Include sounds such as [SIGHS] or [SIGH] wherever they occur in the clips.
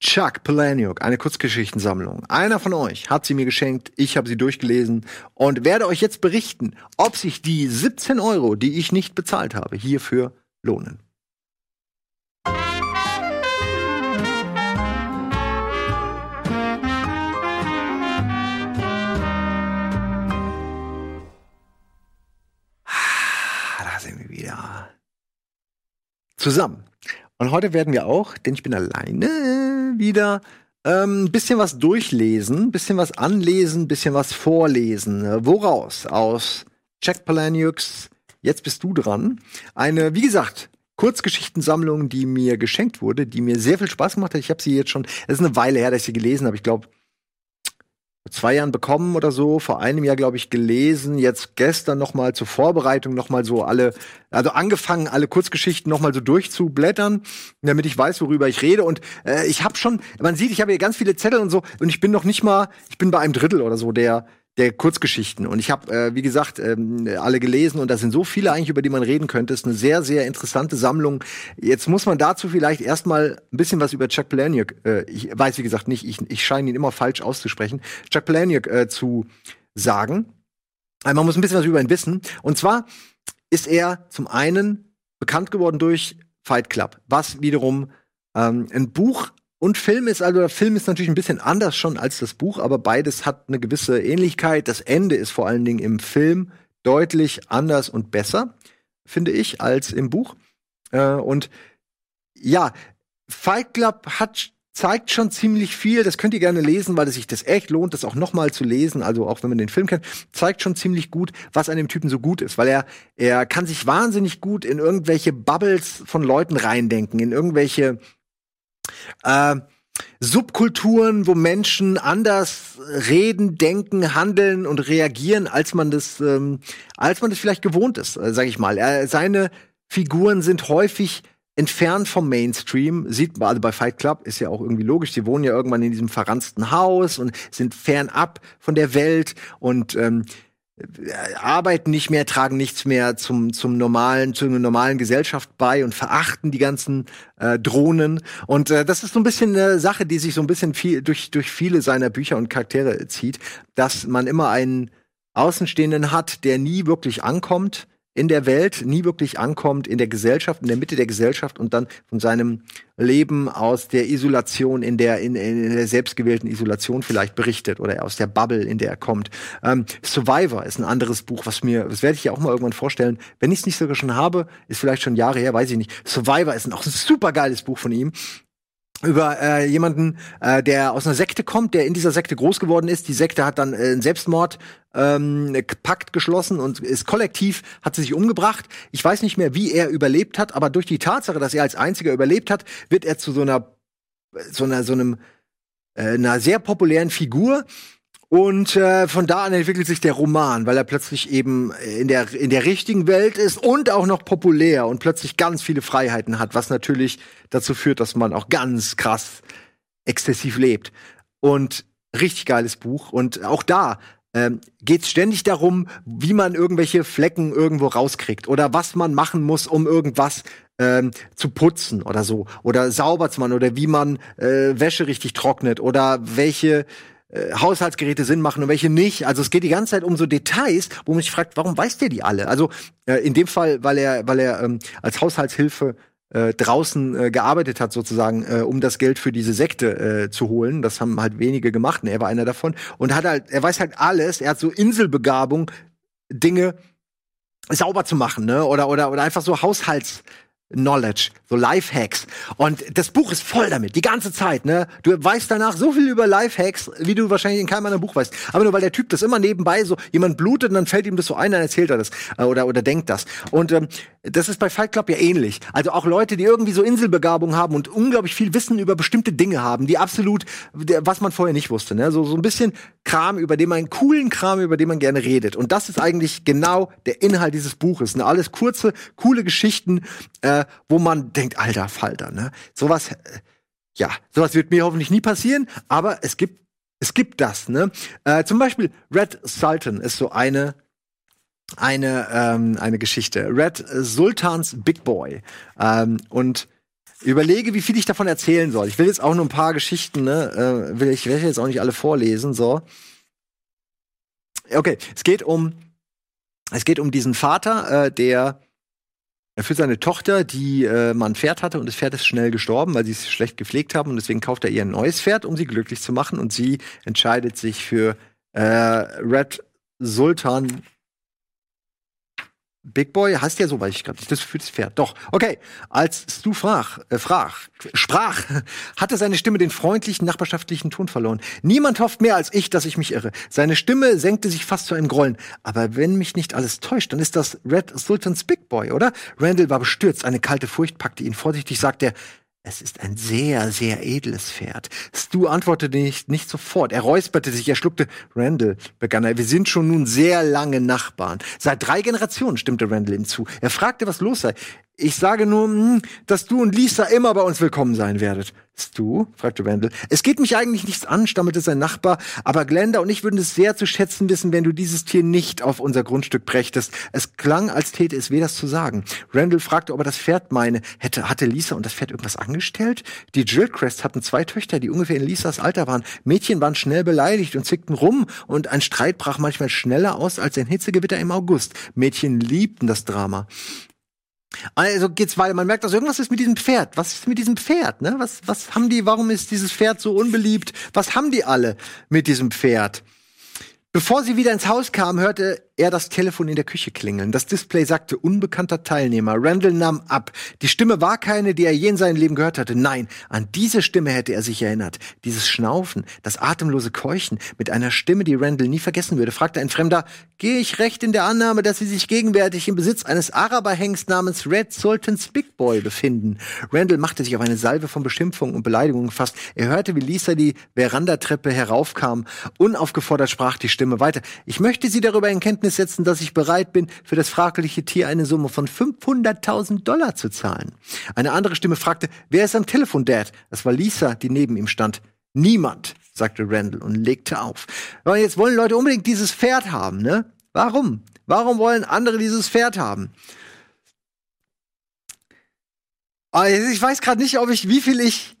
Chuck Palahniuk, eine Kurzgeschichtensammlung. Einer von euch hat sie mir geschenkt, ich habe sie durchgelesen und werde euch jetzt berichten, ob sich die 17 Euro, die ich nicht bezahlt habe, hierfür lohnen. Ah, Da sind wir wieder. Zusammen. Und heute werden wir auch, denn ich bin alleine, wieder ein ähm, bisschen was durchlesen, bisschen was anlesen, bisschen was vorlesen. Woraus? Aus Jack Palahniuks Jetzt bist du dran. Eine, wie gesagt, Kurzgeschichtensammlung, die mir geschenkt wurde, die mir sehr viel Spaß gemacht hat. Ich habe sie jetzt schon, es ist eine Weile her, dass ich sie gelesen habe. Ich glaube, zwei Jahren bekommen oder so, vor einem Jahr, glaube ich, gelesen, jetzt gestern noch mal zur Vorbereitung noch mal so alle, also angefangen, alle Kurzgeschichten noch mal so durchzublättern, damit ich weiß, worüber ich rede. Und äh, ich habe schon, man sieht, ich habe hier ganz viele Zettel und so, und ich bin noch nicht mal, ich bin bei einem Drittel oder so der der Kurzgeschichten. Und ich habe, äh, wie gesagt, ähm, alle gelesen und da sind so viele eigentlich, über die man reden könnte. Ist eine sehr, sehr interessante Sammlung. Jetzt muss man dazu vielleicht erstmal ein bisschen was über Chuck Palahniuk, äh, ich weiß, wie gesagt, nicht, ich, ich scheine ihn immer falsch auszusprechen, Chuck Palahniuk äh, zu sagen. Also man muss ein bisschen was über ihn wissen. Und zwar ist er zum einen bekannt geworden durch Fight Club, was wiederum ähm, ein Buch und Film ist, also der Film ist natürlich ein bisschen anders schon als das Buch, aber beides hat eine gewisse Ähnlichkeit. Das Ende ist vor allen Dingen im Film deutlich anders und besser, finde ich, als im Buch. Äh, und ja, Fight Club hat zeigt schon ziemlich viel. Das könnt ihr gerne lesen, weil es sich das echt lohnt, das auch noch mal zu lesen. Also auch wenn man den Film kennt, zeigt schon ziemlich gut, was an dem Typen so gut ist, weil er er kann sich wahnsinnig gut in irgendwelche Bubbles von Leuten reindenken, in irgendwelche äh, Subkulturen, wo Menschen anders reden, denken, handeln und reagieren, als man das, ähm, als man das vielleicht gewohnt ist, äh, sag ich mal. Er, seine Figuren sind häufig entfernt vom Mainstream, sieht man, also bei Fight Club ist ja auch irgendwie logisch, sie wohnen ja irgendwann in diesem verransten Haus und sind fernab von der Welt und ähm, arbeiten nicht mehr, tragen nichts mehr zum, zum normalen, zu einer normalen Gesellschaft bei und verachten die ganzen äh, Drohnen. Und äh, das ist so ein bisschen eine Sache, die sich so ein bisschen viel durch, durch viele seiner Bücher und Charaktere zieht, dass man immer einen Außenstehenden hat, der nie wirklich ankommt, in der Welt nie wirklich ankommt, in der Gesellschaft, in der Mitte der Gesellschaft und dann von seinem Leben aus der Isolation, in der, in, in der selbstgewählten Isolation vielleicht berichtet oder aus der Bubble, in der er kommt. Ähm, Survivor ist ein anderes Buch, was mir, das werde ich ja auch mal irgendwann vorstellen. Wenn ich es nicht sogar schon habe, ist vielleicht schon Jahre her, weiß ich nicht. Survivor ist auch ein super geiles Buch von ihm über äh, jemanden, äh, der aus einer Sekte kommt, der in dieser Sekte groß geworden ist. Die Sekte hat dann äh, einen Selbstmord ähm, Pakt geschlossen und ist kollektiv, hat sie sich umgebracht. Ich weiß nicht mehr, wie er überlebt hat, aber durch die Tatsache, dass er als einziger überlebt hat, wird er zu so einer, so einer, so einem, äh, einer sehr populären Figur. Und äh, von da an entwickelt sich der Roman, weil er plötzlich eben in der, in der richtigen Welt ist und auch noch populär und plötzlich ganz viele Freiheiten hat, was natürlich dazu führt, dass man auch ganz krass exzessiv lebt. Und richtig geiles Buch. Und auch da ähm, geht es ständig darum, wie man irgendwelche Flecken irgendwo rauskriegt oder was man machen muss, um irgendwas ähm, zu putzen oder so oder sauber zu machen oder wie man äh, Wäsche richtig trocknet oder welche äh, Haushaltsgeräte Sinn machen und welche nicht. Also es geht die ganze Zeit um so Details, wo man sich fragt, warum weiß der die alle? Also äh, in dem Fall, weil er, weil er ähm, als Haushaltshilfe äh, draußen äh, gearbeitet hat, sozusagen, äh, um das Geld für diese Sekte äh, zu holen. Das haben halt wenige gemacht, und er war einer davon. Und hat halt, er weiß halt alles, er hat so Inselbegabung, Dinge sauber zu machen, ne? Oder, oder, oder einfach so Haushalts. Knowledge, so Lifehacks. Und das Buch ist voll damit, die ganze Zeit, ne? Du weißt danach so viel über Lifehacks, wie du wahrscheinlich in keinem anderen Buch weißt. Aber nur weil der Typ das immer nebenbei so, jemand blutet und dann fällt ihm das so ein, dann erzählt er das äh, oder, oder denkt das. Und ähm, das ist bei Fight Club ja ähnlich. Also auch Leute, die irgendwie so Inselbegabung haben und unglaublich viel Wissen über bestimmte Dinge haben, die absolut, was man vorher nicht wusste, ne? So, so ein bisschen Kram, über den man, coolen Kram, über den man gerne redet. Und das ist eigentlich genau der Inhalt dieses Buches. Ne? Alles kurze, coole Geschichten, äh, wo man denkt, alter Falter, ne? Sowas, äh, ja, sowas wird mir hoffentlich nie passieren, aber es gibt, es gibt das, ne? Äh, zum Beispiel Red Sultan ist so eine eine, ähm, eine Geschichte. Red Sultans Big Boy. Ähm, und überlege, wie viel ich davon erzählen soll. Ich will jetzt auch nur ein paar Geschichten, ne? Äh, will ich werde jetzt auch nicht alle vorlesen, so. Okay, es geht um es geht um diesen Vater, äh, der für seine Tochter, die äh, mal ein Pferd hatte und das Pferd ist schnell gestorben, weil sie es schlecht gepflegt haben und deswegen kauft er ihr ein neues Pferd, um sie glücklich zu machen. Und sie entscheidet sich für äh, Red Sultan Big Boy heißt ja so, weil ich gerade nicht das für das Pferd. Doch, okay. Als Stu frach, äh, frach, sprach, hatte seine Stimme den freundlichen, nachbarschaftlichen Ton verloren. Niemand hofft mehr als ich, dass ich mich irre. Seine Stimme senkte sich fast zu einem Grollen. Aber wenn mich nicht alles täuscht, dann ist das Red Sultans Big Boy, oder? Randall war bestürzt. Eine kalte Furcht packte ihn. Vorsichtig sagte er, es ist ein sehr, sehr edles Pferd. Stu antwortete nicht, nicht sofort. Er räusperte sich, er schluckte. Randall, begann er, wir sind schon nun sehr lange Nachbarn. Seit drei Generationen stimmte Randall ihm zu. Er fragte, was los sei. Ich sage nur, hm, dass du und Lisa immer bei uns willkommen sein werdet. Stu? fragte Randall. Es geht mich eigentlich nichts an, stammelte sein Nachbar, aber Glenda und ich würden es sehr zu schätzen wissen, wenn du dieses Tier nicht auf unser Grundstück brächtest. Es klang, als täte es weh, das zu sagen. Randall fragte, ob er das Pferd meine. Hätte, hatte Lisa und das Pferd irgendwas angestellt? Die Drillcrest hatten zwei Töchter, die ungefähr in Lisas Alter waren. Mädchen waren schnell beleidigt und zickten rum und ein Streit brach manchmal schneller aus als ein Hitzegewitter im August. Mädchen liebten das Drama. Also geht's weiter. Man merkt, also irgendwas ist mit diesem Pferd. Was ist mit diesem Pferd? Ne? Was, was haben die? Warum ist dieses Pferd so unbeliebt? Was haben die alle mit diesem Pferd? Bevor sie wieder ins Haus kam, hörte er das Telefon in der Küche klingeln. Das Display sagte unbekannter Teilnehmer. Randall nahm ab. Die Stimme war keine, die er je in seinem Leben gehört hatte. Nein, an diese Stimme hätte er sich erinnert. Dieses Schnaufen, das atemlose Keuchen mit einer Stimme, die Randall nie vergessen würde, fragte ein Fremder, gehe ich recht in der Annahme, dass sie sich gegenwärtig im Besitz eines Araberhengst namens Red Sultans Big Boy befinden? Randall machte sich auf eine Salve von Beschimpfungen und Beleidigungen gefasst. Er hörte, wie Lisa die Verandatreppe heraufkam. Unaufgefordert sprach die Stimme weiter. Ich möchte Sie darüber in Kenntnis Kenntnis setzen, dass ich bereit bin, für das fragliche Tier eine Summe von 500.000 Dollar zu zahlen. Eine andere Stimme fragte, wer ist am Telefon, Dad? Das war Lisa, die neben ihm stand. Niemand, sagte Randall und legte auf. Aber jetzt wollen Leute unbedingt dieses Pferd haben, ne? Warum? Warum wollen andere dieses Pferd haben? Also ich weiß gerade nicht, ob ich, wie viel ich.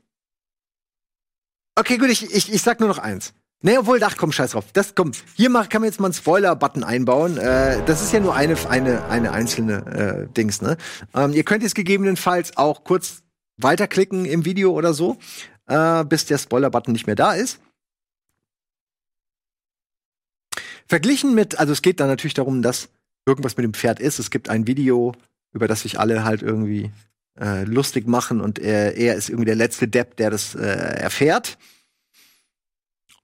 Okay, gut, ich, ich, ich sag nur noch eins. Nee, obwohl, ach komm, scheiß drauf. Das kommt. Hier mach, kann man jetzt mal einen Spoiler-Button einbauen. Äh, das ist ja nur eine, eine, eine einzelne äh, Dings, ne? Ähm, ihr könnt jetzt gegebenenfalls auch kurz weiterklicken im Video oder so, äh, bis der Spoiler-Button nicht mehr da ist. Verglichen mit, also es geht dann natürlich darum, dass irgendwas mit dem Pferd ist. Es gibt ein Video, über das sich alle halt irgendwie äh, lustig machen und er, er ist irgendwie der letzte Depp, der das äh, erfährt.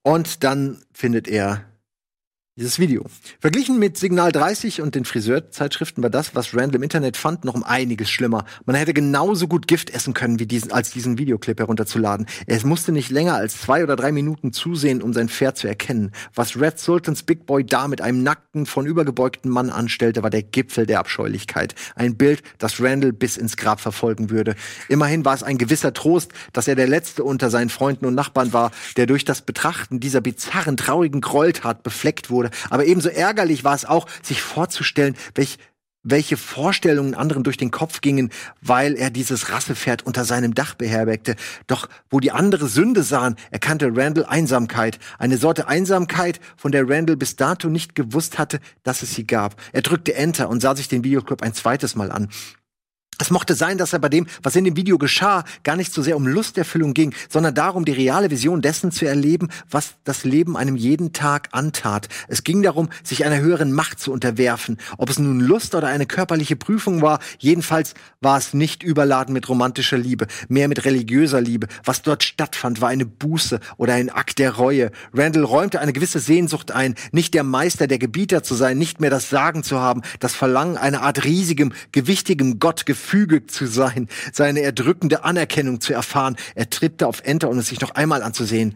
Und dann findet er dieses Video. Verglichen mit Signal 30 und den Friseurzeitschriften war das, was Randall im Internet fand, noch um einiges schlimmer. Man hätte genauso gut Gift essen können, wie diesen, als diesen Videoclip herunterzuladen. Er musste nicht länger als zwei oder drei Minuten zusehen, um sein Pferd zu erkennen. Was Red Sultans Big Boy da mit einem nackten, von übergebeugten Mann anstellte, war der Gipfel der Abscheulichkeit. Ein Bild, das Randall bis ins Grab verfolgen würde. Immerhin war es ein gewisser Trost, dass er der Letzte unter seinen Freunden und Nachbarn war, der durch das Betrachten dieser bizarren, traurigen Gräueltat befleckt wurde wurde. Aber ebenso ärgerlich war es auch, sich vorzustellen, welch welche Vorstellungen anderen durch den Kopf gingen, weil er dieses Rassepferd unter seinem Dach beherbergte. Doch wo die andere Sünde sahen, erkannte Randall Einsamkeit. Eine Sorte Einsamkeit, von der Randall bis dato nicht gewusst hatte, dass es sie gab. Er drückte Enter und sah sich den Videoclip ein zweites Mal an. Es mochte sein, dass er bei dem, was in dem Video geschah, gar nicht so sehr um Lusterfüllung ging, sondern darum, die reale Vision dessen zu erleben, was das Leben einem jeden Tag antat. Es ging darum, sich einer höheren Macht zu unterwerfen. Ob es nun Lust oder eine körperliche Prüfung war, jedenfalls war es nicht überladen mit romantischer Liebe, mehr mit religiöser Liebe. Was dort stattfand, war eine Buße oder ein Akt der Reue. Randall räumte eine gewisse Sehnsucht ein, nicht der Meister, der Gebieter zu sein, nicht mehr das Sagen zu haben, das Verlangen, eine Art riesigem, gewichtigem Gott gefügig zu sein, seine erdrückende Anerkennung zu erfahren. Er trippte auf Enter, um es sich noch einmal anzusehen.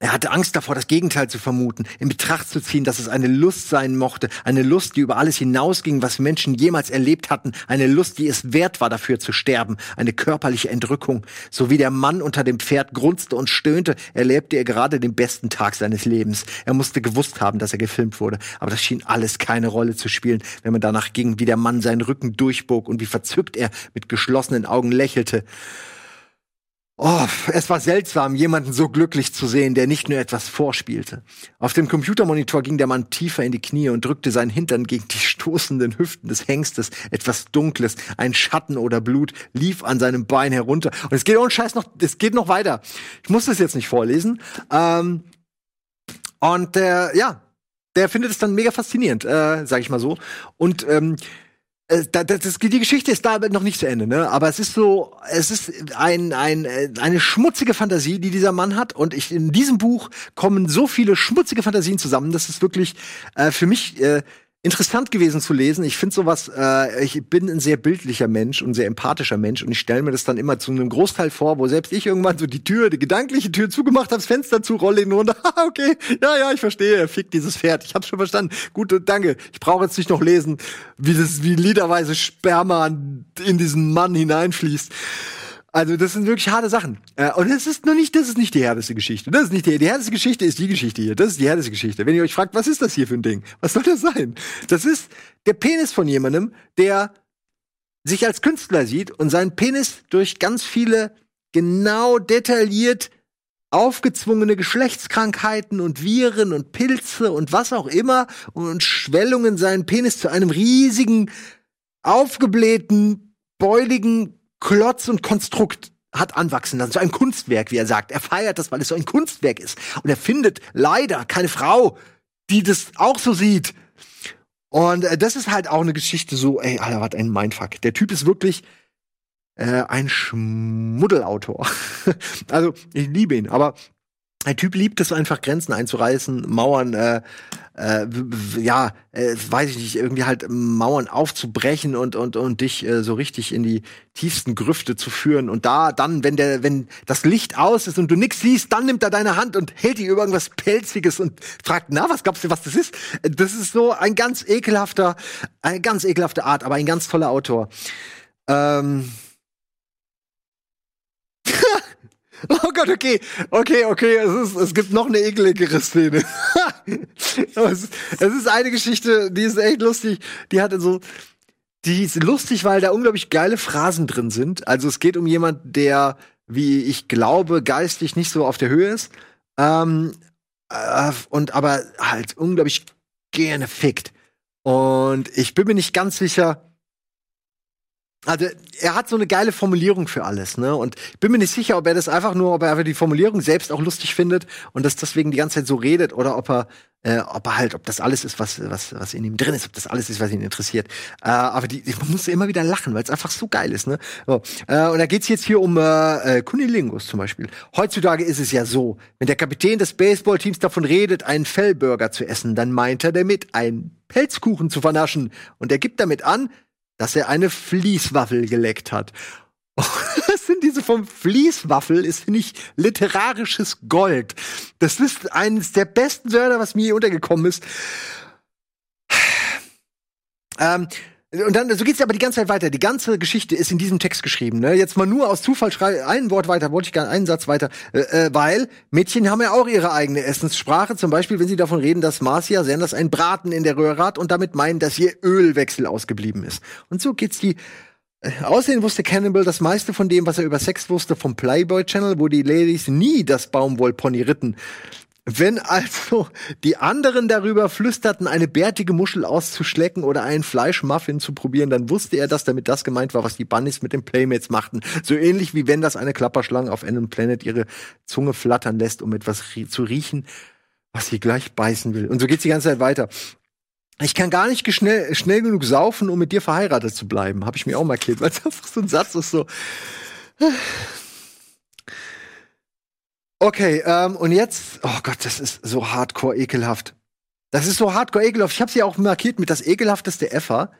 Er hatte Angst davor, das Gegenteil zu vermuten, in Betracht zu ziehen, dass es eine Lust sein mochte, eine Lust, die über alles hinausging, was Menschen jemals erlebt hatten, eine Lust, die es wert war, dafür zu sterben, eine körperliche Entrückung. So wie der Mann unter dem Pferd grunzte und stöhnte, erlebte er gerade den besten Tag seines Lebens. Er musste gewusst haben, dass er gefilmt wurde, aber das schien alles keine Rolle zu spielen, wenn man danach ging, wie der Mann seinen Rücken durchbog und wie verzückt er mit geschlossenen Augen lächelte. Oh, es war seltsam, jemanden so glücklich zu sehen, der nicht nur etwas vorspielte. Auf dem Computermonitor ging der Mann tiefer in die Knie und drückte seinen Hintern gegen die stoßenden Hüften des Hengstes. Etwas Dunkles, ein Schatten oder Blut lief an seinem Bein herunter. Und es geht ohne Scheiß noch, es geht noch weiter. Ich muss das jetzt nicht vorlesen. Ähm, und der, ja, der findet es dann mega faszinierend, äh, sag ich mal so. Und ähm, äh, das, das, die Geschichte ist da noch nicht zu Ende, ne? Aber es ist so, es ist ein, ein, äh, eine schmutzige Fantasie, die dieser Mann hat. Und ich, in diesem Buch kommen so viele schmutzige Fantasien zusammen, dass es wirklich äh, für mich äh, interessant gewesen zu lesen. Ich finde sowas, äh, ich bin ein sehr bildlicher Mensch und sehr empathischer Mensch und ich stelle mir das dann immer zu einem Großteil vor, wo selbst ich irgendwann so die Tür, die gedankliche Tür zugemacht habe, das Fenster zu, rolle ihn runter. [LAUGHS] okay, ja, ja, ich verstehe, er fickt dieses Pferd. Ich hab's schon verstanden. Gut, danke. Ich brauche jetzt nicht noch lesen, wie das, wie liederweise Sperma in diesen Mann hineinfließt. Also das sind wirklich harte Sachen. Äh, und das ist nur nicht, das ist nicht die härteste Geschichte. Das ist nicht die, die härteste Geschichte ist die Geschichte hier. Das ist die härteste Geschichte. Wenn ihr euch fragt, was ist das hier für ein Ding? Was soll das sein? Das ist der Penis von jemandem, der sich als Künstler sieht und seinen Penis durch ganz viele genau detailliert aufgezwungene Geschlechtskrankheiten und Viren und Pilze und was auch immer und Schwellungen seinen Penis zu einem riesigen, aufgeblähten, beuligen Klotz und Konstrukt hat anwachsen lassen. So ein Kunstwerk, wie er sagt. Er feiert das, weil es so ein Kunstwerk ist. Und er findet leider keine Frau, die das auch so sieht. Und äh, das ist halt auch eine Geschichte so, ey, Alter, was ein Mindfuck. Der Typ ist wirklich äh, ein Schmuddelautor. [LAUGHS] also, ich liebe ihn, aber der Typ liebt es einfach, Grenzen einzureißen, Mauern, äh, äh, ja, äh, weiß ich nicht, irgendwie halt Mauern aufzubrechen und und und dich äh, so richtig in die tiefsten Grüfte zu führen. Und da dann, wenn der, wenn das Licht aus ist und du nix siehst, dann nimmt er deine Hand und hält dir über irgendwas pelziges und fragt, na, was glaubst du, was das ist? Das ist so ein ganz ekelhafter, eine ganz ekelhafte Art, aber ein ganz toller Autor. Ähm [LAUGHS] Oh Gott, okay, okay, okay, es, ist, es gibt noch eine ekeligere Szene. [LAUGHS] es, ist, es ist eine Geschichte, die ist echt lustig. Die hatte so, die ist lustig, weil da unglaublich geile Phrasen drin sind. Also es geht um jemand, der, wie ich glaube, geistig nicht so auf der Höhe ist. Ähm, äh, und aber halt unglaublich gerne fickt. Und ich bin mir nicht ganz sicher, also er hat so eine geile Formulierung für alles, ne? Und ich bin mir nicht sicher, ob er das einfach nur, ob er einfach die Formulierung selbst auch lustig findet und das deswegen die ganze Zeit so redet oder ob er, äh, ob er halt, ob das alles ist, was was was in ihm drin ist, ob das alles ist, was ihn interessiert. Äh, aber die, man muss immer wieder lachen, weil es einfach so geil ist, ne? So, äh, und da geht's jetzt hier um äh, äh, Kunilingus zum Beispiel. Heutzutage ist es ja so, wenn der Kapitän des Baseballteams davon redet, einen Fellburger zu essen, dann meint er damit, einen Pelzkuchen zu vernaschen und er gibt damit an dass er eine Fließwaffel geleckt hat. [LAUGHS] Das sind diese vom Fließwaffel, ist, ich, literarisches Gold. Das ist eines der besten Wörter, was mir hier untergekommen ist. [SIGHS] Ähm, und dann, so geht's ja aber die ganze Zeit weiter. Die ganze Geschichte ist in diesem Text geschrieben. Ne? Jetzt mal nur aus Zufall schrei ein Wort weiter, wollte ich gar einen Satz weiter, äh, äh, weil Mädchen haben ja auch ihre eigene Essenssprache. Zum Beispiel, wenn sie davon reden, dass Marcia Sanders ein Braten in der Röhre hat und damit meinen, dass ihr Ölwechsel ausgeblieben ist. Und so geht's die äh, Außerdem wusste Cannibal das meiste von dem, was er über Sex wusste, vom Playboy Channel, wo die Ladies nie das Baumwollpony ritten. Wenn also die anderen darüber flüsterten, eine bärtige Muschel auszuschlecken oder einen Fleischmuffin zu probieren, dann wusste er, dass damit das gemeint war, was die Bunnies mit den Playmates machten. So ähnlich wie wenn das eine Klapperschlange auf einem Planet ihre Zunge flattern lässt, um etwas zu riechen, was sie gleich beißen will. Und so geht's die ganze Zeit weiter. Ich kann gar nicht schnell, schnell genug saufen, um mit dir verheiratet zu bleiben. Habe ich mir auch markiert, weil es einfach so ein Satz ist so. Okay, ähm, und jetzt, oh Gott, das ist so hardcore ekelhaft. Das ist so hardcore ekelhaft. Ich habe sie auch markiert mit das ekelhafteste ever.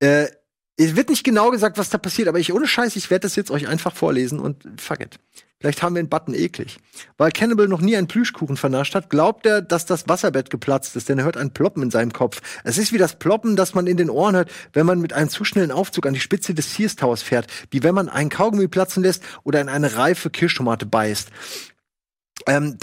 Äh, es wird nicht genau gesagt, was da passiert, aber ich ohne Scheiß, ich werde das jetzt euch einfach vorlesen und fuck it. Vielleicht haben wir einen Button eklig. Weil Cannibal noch nie einen Plüschkuchen vernascht hat, glaubt er, dass das Wasserbett geplatzt ist, denn er hört ein Ploppen in seinem Kopf. Es ist wie das Ploppen, das man in den Ohren hört, wenn man mit einem zu schnellen Aufzug an die Spitze des Sears Towers fährt, wie wenn man einen Kaugummi platzen lässt oder in eine reife Kirschtomate beißt. Ähm,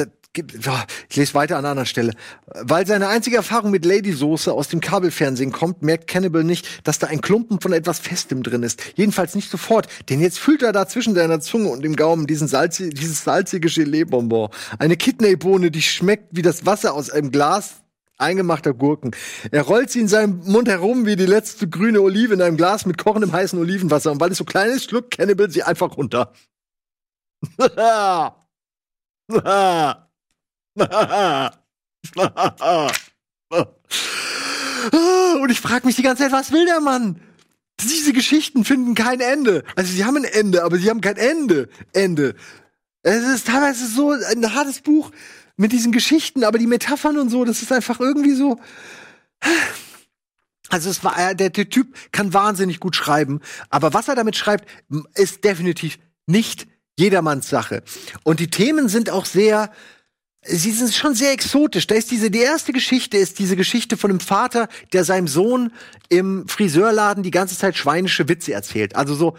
ich lese weiter an einer anderen Stelle. Weil seine einzige Erfahrung mit Ladysoße aus dem Kabelfernsehen kommt, merkt Cannibal nicht, dass da ein Klumpen von etwas Festem drin ist. Jedenfalls nicht sofort, denn jetzt fühlt er da zwischen seiner Zunge und dem Gaumen diesen salzi dieses salzige Gelee-Bonbon. Eine Kidneybohne, die schmeckt wie das Wasser aus einem Glas eingemachter Gurken. Er rollt sie in seinem Mund herum wie die letzte grüne Olive in einem Glas mit kochendem heißen Olivenwasser. Und weil es so klein ist, schluckt Cannibal sie einfach runter. [LAUGHS] [LAUGHS] Und ich frage mich die ganze Zeit, was will der Mann? Diese Geschichten finden kein Ende. Also sie haben ein Ende, aber sie haben kein Ende. Ende. Es ist teilweise so ein hartes Buch mit diesen Geschichten, aber die Metaphern und so, das ist einfach irgendwie so. Also es war äh, der, der Typ kann wahnsinnig gut schreiben, aber was er damit schreibt, ist definitiv nicht jedermanns Sache. Und die Themen sind auch sehr sie sind schon sehr exotisch. Da ist diese, die erste Geschichte ist diese Geschichte von einem Vater, der seinem Sohn im Friseurladen die ganze Zeit schweinische Witze erzählt. Also so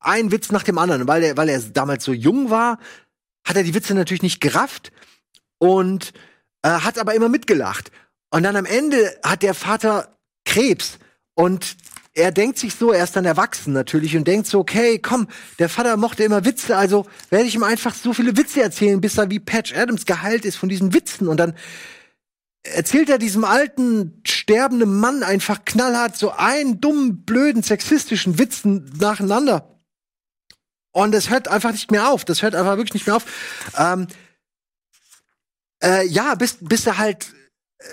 ein Witz nach dem anderen. Weil er, weil er damals so jung war, hat er die Witze natürlich nicht gerafft und äh, hat aber immer mitgelacht. Und dann am Ende hat der Vater Krebs und er denkt sich so, er ist dann erwachsen natürlich und denkt so, okay, komm, der Vater mochte immer Witze, also werde ich ihm einfach so viele Witze erzählen, bis er wie Patch Adams geheilt ist von diesen Witzen und dann erzählt er diesem alten, sterbenden Mann einfach knallhart so einen dummen, blöden, sexistischen Witzen nacheinander. Und das hört einfach nicht mehr auf. Das hört einfach wirklich nicht mehr auf. Ähm, äh, ja, bis, bis er halt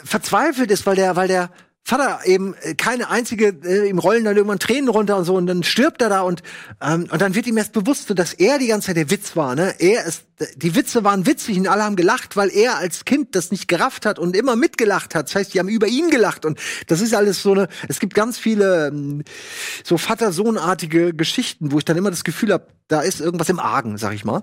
verzweifelt ist, weil der, weil der, Vater eben äh, keine einzige, äh, ihm rollen dann irgendwann Tränen runter und so und dann stirbt er da und ähm, und dann wird ihm erst bewusst, dass er die ganze Zeit der Witz war. Ne, er ist, die Witze waren witzig und alle haben gelacht, weil er als Kind das nicht gerafft hat und immer mitgelacht hat. Das heißt, die haben über ihn gelacht und das ist alles so eine. Es gibt ganz viele ähm, so Vater-Sohn-artige Geschichten, wo ich dann immer das Gefühl habe, da ist irgendwas im Argen, sag ich mal.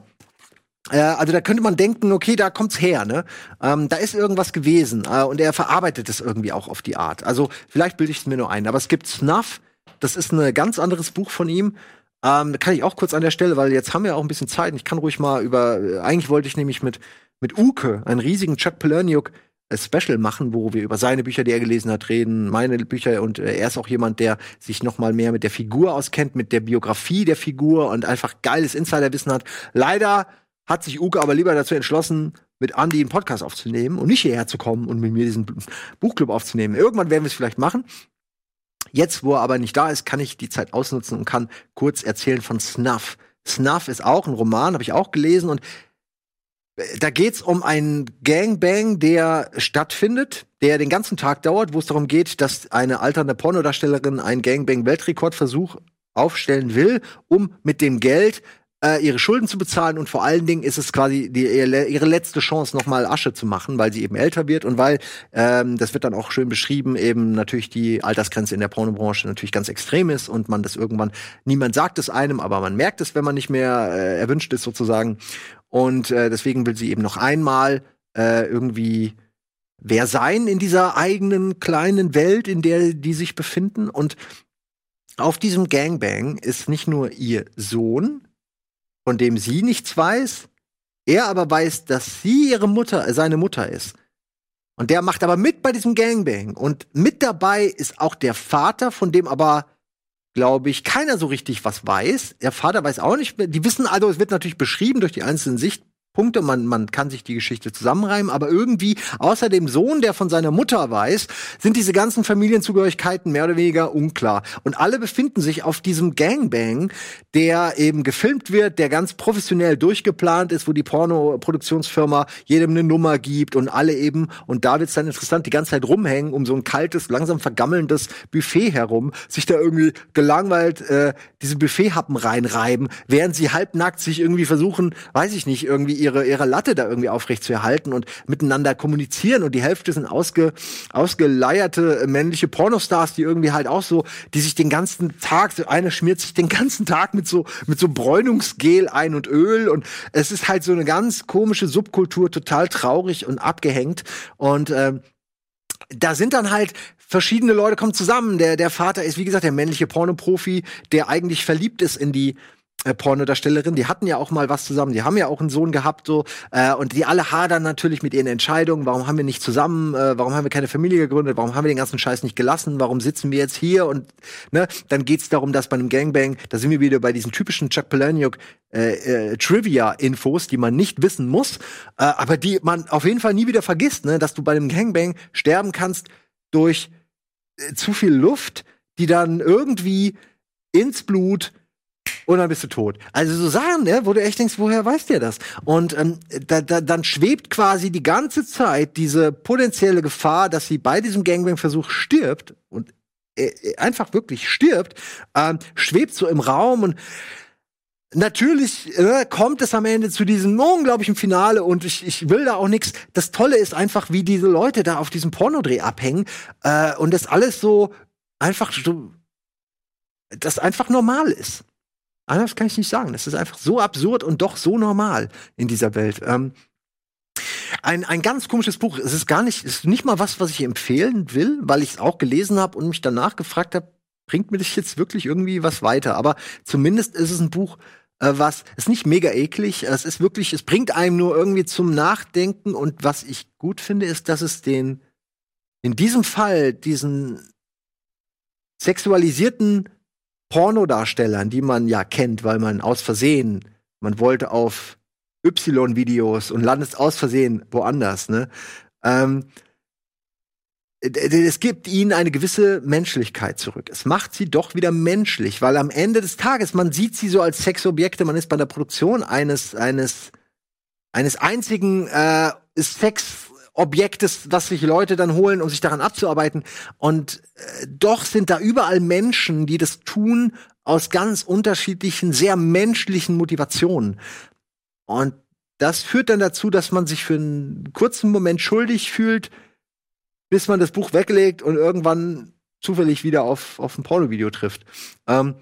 Äh, also da könnte man denken, okay, da kommt's her, ne? Ähm, da ist irgendwas gewesen äh, und er verarbeitet es irgendwie auch auf die Art. Also vielleicht bilde ich es mir nur ein, aber es gibt Snuff, das ist ein ganz anderes Buch von ihm. Ähm, kann ich auch kurz an der Stelle, weil jetzt haben wir auch ein bisschen Zeit. Und ich kann ruhig mal über. Äh, eigentlich wollte ich nämlich mit mit Uke einen riesigen Chuck Palahniuk äh, Special machen, wo wir über seine Bücher, die er gelesen hat, reden, meine Bücher und er ist auch jemand, der sich noch mal mehr mit der Figur auskennt, mit der Biografie der Figur und einfach geiles Insiderwissen hat. Leider hat sich Uke aber lieber dazu entschlossen, mit Andy einen Podcast aufzunehmen und nicht hierher zu kommen und mit mir diesen Buchclub aufzunehmen. Irgendwann werden wir es vielleicht machen. Jetzt, wo er aber nicht da ist, kann ich die Zeit ausnutzen und kann kurz erzählen von Snuff. Snuff ist auch ein Roman, habe ich auch gelesen und äh, da geht's um einen Gangbang, der stattfindet, der den ganzen Tag dauert, wo es darum geht, dass eine alternde Pornodarstellerin einen Gangbang-Weltrekordversuch aufstellen will, um mit dem Geld äh, ihre Schulden zu bezahlen und vor allen Dingen ist es quasi die, ihre letzte Chance, nochmal Asche zu machen, weil sie eben älter wird und weil, ähm, das wird dann auch schön beschrieben, eben natürlich die Altersgrenze in der Pornobranche natürlich ganz extrem ist und man das irgendwann, niemand sagt es einem, aber man merkt es, wenn man nicht mehr äh, erwünscht ist sozusagen. Und äh, deswegen will sie eben noch einmal äh, irgendwie wer sein in dieser eigenen kleinen Welt, in der die sich befinden. Und auf diesem Gangbang ist nicht nur ihr Sohn, von dem sie nichts weiß. Er aber weiß, dass sie ihre Mutter, seine Mutter ist. Und der macht aber mit bei diesem Gangbang. Und mit dabei ist auch der Vater, von dem aber, glaube ich, keiner so richtig was weiß. Der Vater weiß auch nicht. Die wissen also, es wird natürlich beschrieben durch die einzelnen Sicht Punkte, man, man kann sich die Geschichte zusammenreimen, aber irgendwie, außer dem Sohn, der von seiner Mutter weiß, sind diese ganzen Familienzugehörigkeiten mehr oder weniger unklar. Und alle befinden sich auf diesem Gangbang, der eben gefilmt wird, der ganz professionell durchgeplant ist, wo die Pornoproduktionsfirma jedem eine Nummer gibt und alle eben, und da wird's dann interessant, die ganze Zeit rumhängen um so ein kaltes, langsam vergammelndes Buffet herum, sich da irgendwie gelangweilt äh, diese Buffethappen reinreiben, während sie halbnackt sich irgendwie versuchen, weiß ich nicht, irgendwie ihre, ihre Latte da irgendwie aufrecht zu erhalten und miteinander kommunizieren. Und die Hälfte sind ausge, ausgeleierte männliche Pornostars, die irgendwie halt auch so, die sich den ganzen Tag, so eine schmiert sich den ganzen Tag mit so, mit so Bräunungsgel ein und Öl. Und es ist halt so eine ganz komische Subkultur, total traurig und abgehängt. Und ähm, da sind dann halt verschiedene Leute kommen zusammen. Der, der Vater ist, wie gesagt, der männliche Pornoprofi, der eigentlich verliebt ist in die äh, Pornodarstellerin, die hatten ja auch mal was zusammen, die haben ja auch einen Sohn gehabt so äh, und die alle hadern natürlich mit ihren Entscheidungen, warum haben wir nicht zusammen, äh, warum haben wir keine Familie gegründet, warum haben wir den ganzen Scheiß nicht gelassen, warum sitzen wir jetzt hier und ne, dann geht's darum, dass bei einem Gangbang, da sind wir wieder bei diesen typischen Chuck Palahniuk äh, äh, Trivia-Infos, die man nicht wissen muss, äh, aber die man auf jeden Fall nie wieder vergisst, ne, dass du bei einem Gangbang sterben kannst durch äh, zu viel Luft, die dann irgendwie ins Blut und dann bist du tot. Also so Sachen, ne, wo du echt denkst, woher weiß der das? Und ähm, da, da, dann schwebt quasi die ganze Zeit diese potenzielle Gefahr, dass sie bei diesem Gangbang-Versuch stirbt und äh, äh einfach wirklich stirbt, ähm, schwebt so im Raum und Natürlich äh, kommt es am Ende zu diesem unglaublichen Finale und ich, ich will da auch nichts. Das Tolle ist einfach, wie diese Leute da auf diesem Pornodreh abhängen äh, und das alles so einfach so, das einfach normal ist. Anders kann ich nicht sagen. Das ist einfach so absurd und doch so normal in dieser Welt. Ähm, ein, ein ganz komisches Buch. Es ist gar nicht, ist nicht mal was, was ich empfehlen will, weil ich es auch gelesen habe und mich danach gefragt habe, bringt mir das jetzt wirklich irgendwie was weiter? Aber zumindest ist es ein Buch, äh, was ist nicht mega eklig. Es ist wirklich, es bringt einem nur irgendwie zum Nachdenken. Und was ich gut finde, ist, dass es den in diesem Fall diesen sexualisierten Pornodarstellern, die man ja kennt, weil man aus Versehen, man wollte auf Y-Videos und landet aus Versehen woanders, ne? Ähm, es gibt ihnen eine gewisse Menschlichkeit zurück. Es macht sie doch wieder menschlich, weil am Ende des Tages, man sieht sie so als Sexobjekte, man ist bei der Produktion eines, eines, eines einzigen äh, Sex Objektes, was sich Leute dann holen, um sich daran abzuarbeiten. Und äh, doch sind da überall Menschen, die das tun aus ganz unterschiedlichen, sehr menschlichen Motivationen. Und das führt dann dazu, dass man sich für einen kurzen Moment schuldig fühlt, bis man das Buch weglegt und irgendwann zufällig wieder auf, auf ein Pornovideo trifft. Ähm,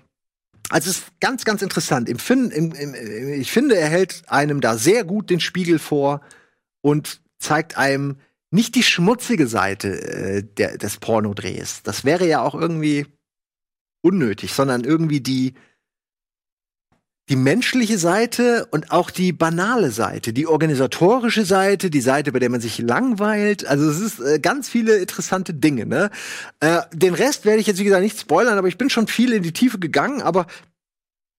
also es ist ganz, ganz interessant. Im, im, im, ich finde, er hält einem da sehr gut den Spiegel vor und zeigt einem nicht die schmutzige Seite äh, der, des Pornodrehs. Das wäre ja auch irgendwie unnötig, sondern irgendwie die, die menschliche Seite und auch die banale Seite, die organisatorische Seite, die Seite, bei der man sich langweilt. Also es ist äh, ganz viele interessante Dinge. Ne? Äh, den Rest werde ich jetzt wie gesagt nicht spoilern, aber ich bin schon viel in die Tiefe gegangen. Aber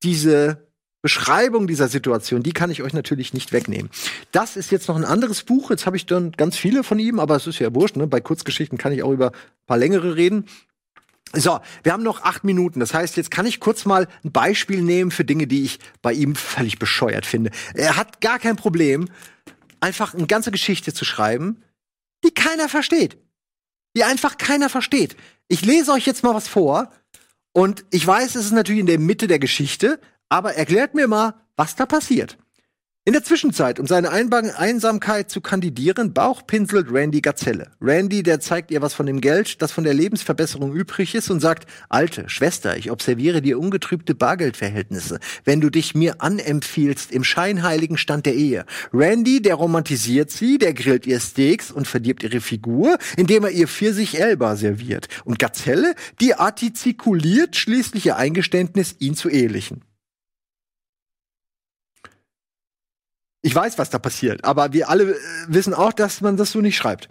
diese Beschreibung dieser Situation, die kann ich euch natürlich nicht wegnehmen. Das ist jetzt noch ein anderes Buch. Jetzt habe ich dann ganz viele von ihm, aber es ist ja wurscht. Ne? Bei Kurzgeschichten kann ich auch über ein paar längere reden. So, wir haben noch acht Minuten. Das heißt, jetzt kann ich kurz mal ein Beispiel nehmen für Dinge, die ich bei ihm völlig bescheuert finde. Er hat gar kein Problem, einfach eine ganze Geschichte zu schreiben, die keiner versteht. Die einfach keiner versteht. Ich lese euch jetzt mal was vor. Und ich weiß, es ist natürlich in der Mitte der Geschichte, aber erklärt mir mal, was da passiert. In der Zwischenzeit, um seine Einsamkeit zu kandidieren, bauchpinselt Randy Gazelle. Randy, der zeigt ihr was von dem Geld, das von der Lebensverbesserung übrig ist und sagt, Alte, Schwester, ich observiere dir ungetrübte Bargeldverhältnisse, wenn du dich mir anempfiehlst im scheinheiligen Stand der Ehe. Randy, der romantisiert sie, der grillt ihr Steaks und verdirbt ihre Figur, indem er ihr Pfirsich Elba serviert. Und Gazelle, die artikuliert schließlich ihr Eingeständnis, ihn zu ehelichen. Ich weiß, was da passiert, aber wir alle äh, wissen auch, dass man das so nicht schreibt.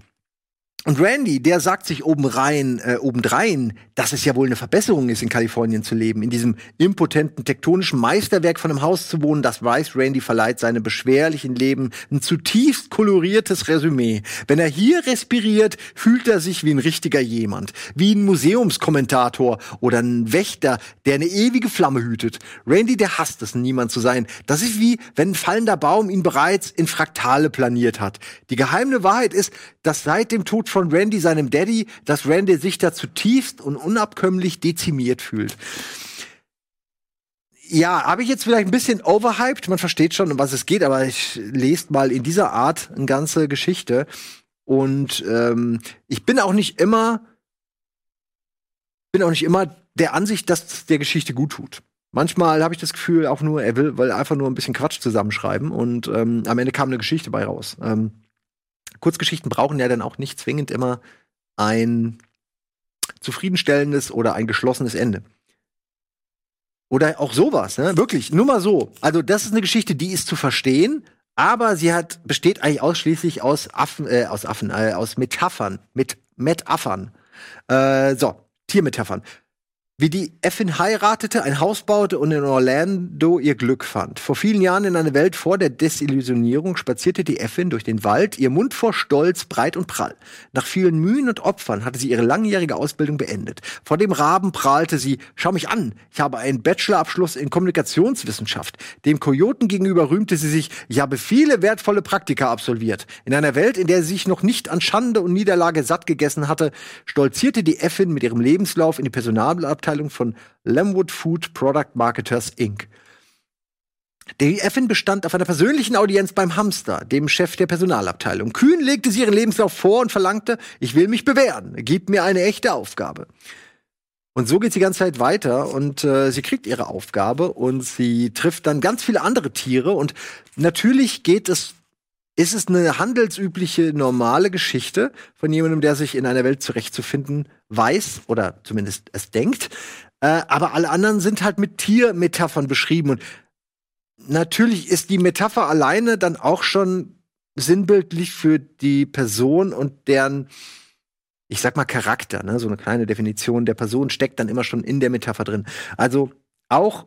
Und Randy, der sagt sich oben rein, äh, obendrein, dass es ja wohl eine Verbesserung ist, in Kalifornien zu leben, in diesem impotenten tektonischen Meisterwerk von einem Haus zu wohnen, das weiß Randy verleiht seinem beschwerlichen Leben ein zutiefst koloriertes Resümee. Wenn er hier respiriert, fühlt er sich wie ein richtiger jemand, wie ein Museumskommentator oder ein Wächter, der eine ewige Flamme hütet. Randy, der hasst es, niemand zu sein. Das ist wie, wenn ein fallender Baum ihn bereits in Fraktale planiert hat. Die geheime Wahrheit ist, dass seit dem Tod von Randy, seinem Daddy, dass Randy sich da zutiefst und unabkömmlich dezimiert fühlt. ja, habe ich jetzt vielleicht ein bisschen overhyped. Man versteht schon, um was es geht, aber ich lese mal in dieser Art eine ganze Geschichte. Und ähm, ich bin auch nicht immer, bin auch nicht immer der Ansicht, dass es der Geschichte gut tut. Manchmal habe ich das Gefühl auch nur, er will, weil einfach nur ein bisschen Quatsch zusammenschreiben und ähm, am Ende kam eine Geschichte bei raus. Ähm, Kurzgeschichten brauchen ja dann auch nicht zwingend immer ein zufriedenstellendes oder ein geschlossenes Ende. Oder auch sowas, ne? Wirklich, nur mal so. Also, das ist eine Geschichte, die ist zu verstehen, aber sie hat, besteht eigentlich ausschließlich aus Affen, äh, aus Affen, äh, aus Metaphern, mit Metaphern. Äh, so, Tiermetaphern wie die Effin heiratete, ein Haus baute und in Orlando ihr Glück fand. Vor vielen Jahren in einer Welt vor der Desillusionierung spazierte die Effin durch den Wald, ihr Mund vor Stolz, breit und prall. Nach vielen Mühen und Opfern hatte sie ihre langjährige Ausbildung beendet. Vor dem Raben prahlte sie, schau mich an, ich habe einen Bachelorabschluss in Kommunikationswissenschaft. Dem Kojoten gegenüber rühmte sie sich, ich habe viele wertvolle Praktika absolviert. In einer Welt, in der sie sich noch nicht an Schande und Niederlage satt gegessen hatte, stolzierte die Effin mit ihrem Lebenslauf in die Personalabteilung Abteilung von Lamwood Food Product Marketers Inc. Die Effin bestand auf einer persönlichen Audienz beim Hamster, dem Chef der Personalabteilung. Kühn legte sie ihren Lebenslauf vor und verlangte, ich will mich bewähren, gib mir eine echte Aufgabe. Und so geht sie die ganze Zeit weiter und äh, sie kriegt ihre Aufgabe und sie trifft dann ganz viele andere Tiere und natürlich geht es ist es eine handelsübliche, normale Geschichte von jemandem, der sich in einer Welt zurechtzufinden weiß oder zumindest es denkt. Äh, aber alle anderen sind halt mit Tiermetaphern beschrieben. Und natürlich ist die Metapher alleine dann auch schon sinnbildlich für die Person und deren, ich sag mal, Charakter. Ne? So eine kleine Definition der Person steckt dann immer schon in der Metapher drin. Also auch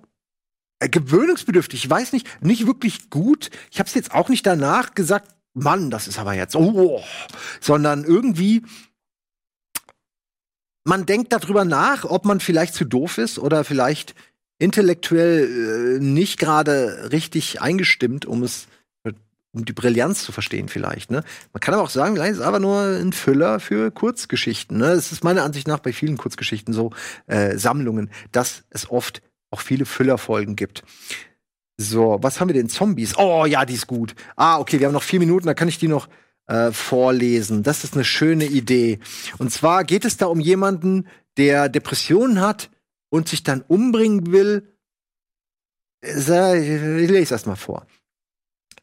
gewöhnungsbedürftig. Ich weiß nicht, nicht wirklich gut. Ich habe es jetzt auch nicht danach gesagt, Mann, das ist aber jetzt, oh, sondern irgendwie man denkt darüber nach, ob man vielleicht zu doof ist oder vielleicht intellektuell äh, nicht gerade richtig eingestimmt, um es um die Brillanz zu verstehen vielleicht. Ne? Man kann aber auch sagen, es ist aber nur ein Füller für Kurzgeschichten. Ne? Es ist meiner Ansicht nach bei vielen Kurzgeschichten so äh, Sammlungen, dass es oft auch viele Füllerfolgen gibt. So, was haben wir denn? Zombies. Oh ja, die ist gut. Ah, okay, wir haben noch vier Minuten, da kann ich die noch äh, vorlesen. Das ist eine schöne Idee. Und zwar geht es da um jemanden, der Depressionen hat und sich dann umbringen will. Äh, ich lese das mal vor.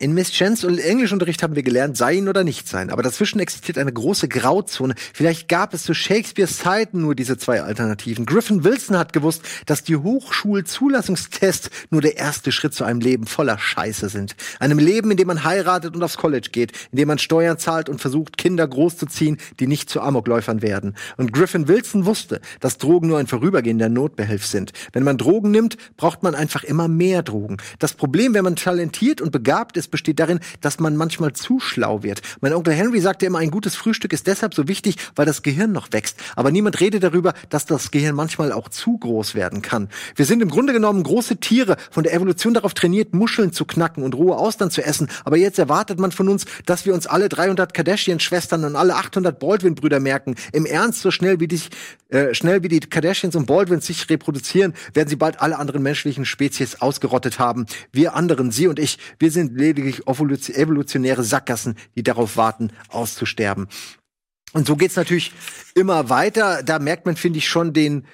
In Miss Chens Englischunterricht haben wir gelernt, sein oder nicht sein. Aber dazwischen existiert eine große Grauzone. Vielleicht gab es zu Shakespeares Zeiten nur diese zwei Alternativen. Griffin Wilson hat gewusst, dass die Hochschulzulassungstests nur der erste Schritt zu einem Leben voller Scheiße sind. Einem Leben, in dem man heiratet und aufs College geht, in dem man Steuern zahlt und versucht, Kinder großzuziehen, die nicht zu Amokläufern werden. Und Griffin Wilson wusste, dass Drogen nur ein vorübergehender Notbehelf sind. Wenn man Drogen nimmt, braucht man einfach immer mehr Drogen. Das Problem, wenn man talentiert und begabt ist, besteht darin, dass man manchmal zu schlau wird. Mein Onkel Henry sagte immer, ein gutes Frühstück ist deshalb so wichtig, weil das Gehirn noch wächst. Aber niemand redet darüber, dass das Gehirn manchmal auch zu groß werden kann. Wir sind im Grunde genommen große Tiere, von der Evolution darauf trainiert, Muscheln zu knacken und rohe Austern zu essen. Aber jetzt erwartet man von uns, dass wir uns alle 300 Kardashian-Schwestern und alle 800 Baldwin-Brüder merken. Im Ernst, so schnell wie die, äh, schnell wie die Kardashians und Baldwins sich reproduzieren, werden sie bald alle anderen menschlichen Spezies ausgerottet haben. Wir anderen, Sie und ich, wir sind lediglich lediglich evolutionäre Sackgassen, die darauf warten, auszusterben. Und so geht's natürlich immer weiter. Da merkt man, finde ich, schon den,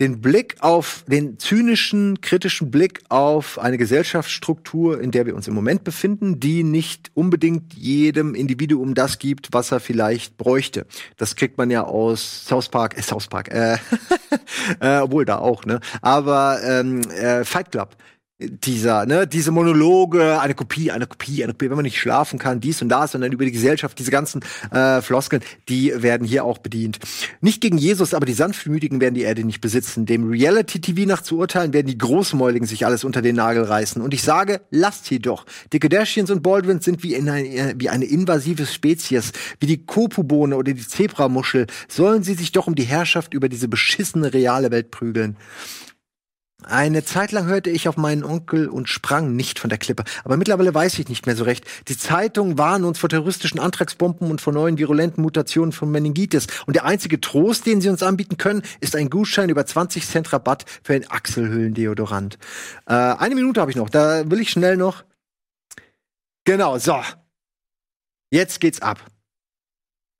den Blick auf, den zynischen, kritischen Blick auf eine Gesellschaftsstruktur, in der wir uns im Moment befinden, die nicht unbedingt jedem Individuum das gibt, was er vielleicht bräuchte. Das kriegt man ja aus South Park, äh, South Park, äh, [LAUGHS] äh, obwohl da auch, ne? Aber ähm, äh, Fight Club dieser, ne, diese Monologe, eine Kopie, eine Kopie, eine Kopie, wenn man nicht schlafen kann, dies und das, sondern über die Gesellschaft, diese ganzen äh, Floskeln, die werden hier auch bedient. Nicht gegen Jesus, aber die Sanftmütigen werden die Erde nicht besitzen. Dem Reality-TV nach zu urteilen, werden die Großmäuligen sich alles unter den Nagel reißen. Und ich sage, lasst sie doch. Die Kardashians und Baldwins sind wie, in eine, wie eine invasive Spezies, wie die Kopubohne oder die Zebramuschel. Sollen sie sich doch um die Herrschaft über diese beschissene reale Welt prügeln. Eine Zeit lang hörte ich auf meinen Onkel und sprang nicht von der Klippe. Aber mittlerweile weiß ich nicht mehr so recht. Die Zeitungen warnen uns vor terroristischen Antragsbomben und vor neuen virulenten Mutationen von Meningitis. Und der einzige Trost, den sie uns anbieten können, ist ein Gutschein über 20 Cent Rabatt für ein Achselhöhlendeodorant. Äh, eine Minute habe ich noch. Da will ich schnell noch. Genau, so. Jetzt geht's ab.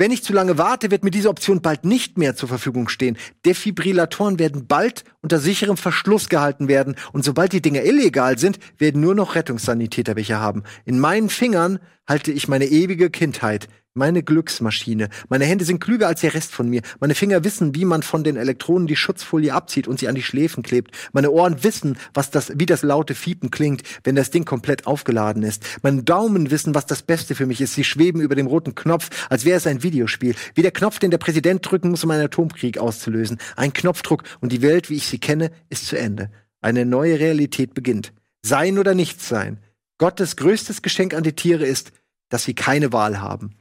Wenn ich zu lange warte, wird mir diese Option bald nicht mehr zur Verfügung stehen. Defibrillatoren werden bald unter sicherem Verschluss gehalten werden und sobald die Dinger illegal sind, werden nur noch Rettungssanitäter welche haben. In meinen Fingern halte ich meine ewige Kindheit meine Glücksmaschine. Meine Hände sind klüger als der Rest von mir. Meine Finger wissen, wie man von den Elektronen die Schutzfolie abzieht und sie an die Schläfen klebt. Meine Ohren wissen, was das, wie das laute Fiepen klingt, wenn das Ding komplett aufgeladen ist. Meine Daumen wissen, was das Beste für mich ist. Sie schweben über dem roten Knopf, als wäre es ein Videospiel. Wie der Knopf, den der Präsident drücken muss, um einen Atomkrieg auszulösen. Ein Knopfdruck und die Welt, wie ich sie kenne, ist zu Ende. Eine neue Realität beginnt. Sein oder nichts sein. Gottes größtes Geschenk an die Tiere ist, dass sie keine Wahl haben.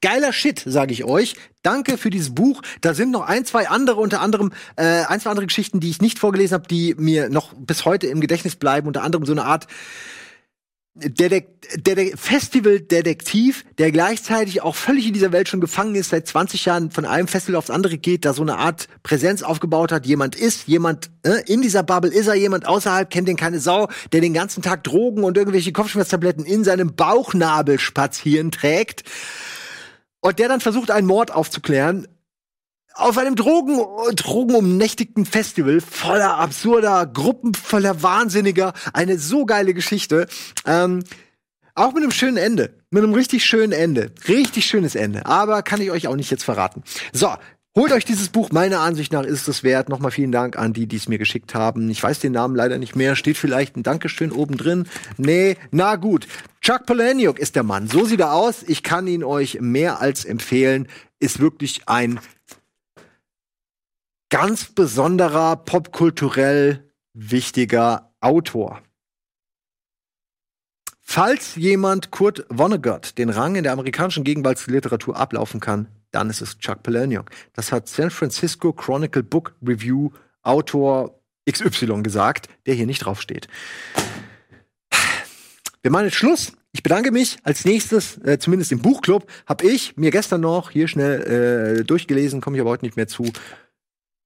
Geiler Shit, sage ich euch. Danke für dieses Buch. Da sind noch ein, zwei andere, unter anderem äh, ein, zwei andere Geschichten, die ich nicht vorgelesen habe, die mir noch bis heute im Gedächtnis bleiben. Unter anderem so eine Art Dedek Dedek Festival-Detektiv, der gleichzeitig auch völlig in dieser Welt schon gefangen ist, seit 20 Jahren von einem Festival aufs andere geht, da so eine Art Präsenz aufgebaut hat. Jemand ist, jemand äh, in dieser Bubble ist er, jemand außerhalb kennt den keine Sau, der den ganzen Tag Drogen und irgendwelche Kopfschmerztabletten in seinem Bauchnabel spazieren trägt. Und der dann versucht, einen Mord aufzuklären. Auf einem Drogen, drogenumnächtigten Festival voller absurder Gruppen, voller Wahnsinniger. Eine so geile Geschichte. Ähm, auch mit einem schönen Ende. Mit einem richtig schönen Ende. Richtig schönes Ende. Aber kann ich euch auch nicht jetzt verraten. So, Holt euch dieses Buch, meiner Ansicht nach ist es wert. Nochmal vielen Dank an die, die es mir geschickt haben. Ich weiß den Namen leider nicht mehr. Steht vielleicht ein Dankeschön oben drin. Nee, na gut. Chuck Palahniuk ist der Mann. So sieht er aus. Ich kann ihn euch mehr als empfehlen. Ist wirklich ein ganz besonderer, popkulturell wichtiger Autor. Falls jemand Kurt Vonnegut den Rang in der amerikanischen Gegenwartsliteratur ablaufen kann, dann ist es Chuck Palahniuk. Das hat San Francisco Chronicle Book Review Autor XY gesagt, der hier nicht draufsteht. Wir machen jetzt Schluss. Ich bedanke mich. Als nächstes, äh, zumindest im Buchclub, habe ich mir gestern noch hier schnell äh, durchgelesen, komme ich aber heute nicht mehr zu,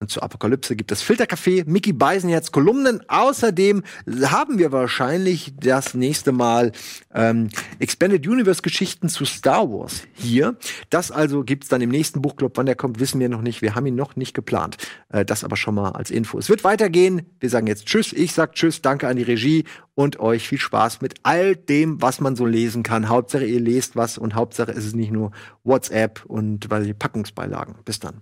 und zur Apokalypse gibt es Filterkaffee, Mickey Beisenherz Kolumnen. Außerdem haben wir wahrscheinlich das nächste Mal ähm, Expanded Universe Geschichten zu Star Wars hier. Das also gibt's dann im nächsten Buchclub. Wann der kommt, wissen wir noch nicht. Wir haben ihn noch nicht geplant. Äh, das aber schon mal als Info. Es wird weitergehen. Wir sagen jetzt Tschüss. Ich sag Tschüss. Danke an die Regie und euch viel Spaß mit all dem, was man so lesen kann. Hauptsache ihr lest was und Hauptsache ist es nicht nur WhatsApp und weil die Packungsbeilagen. Bis dann.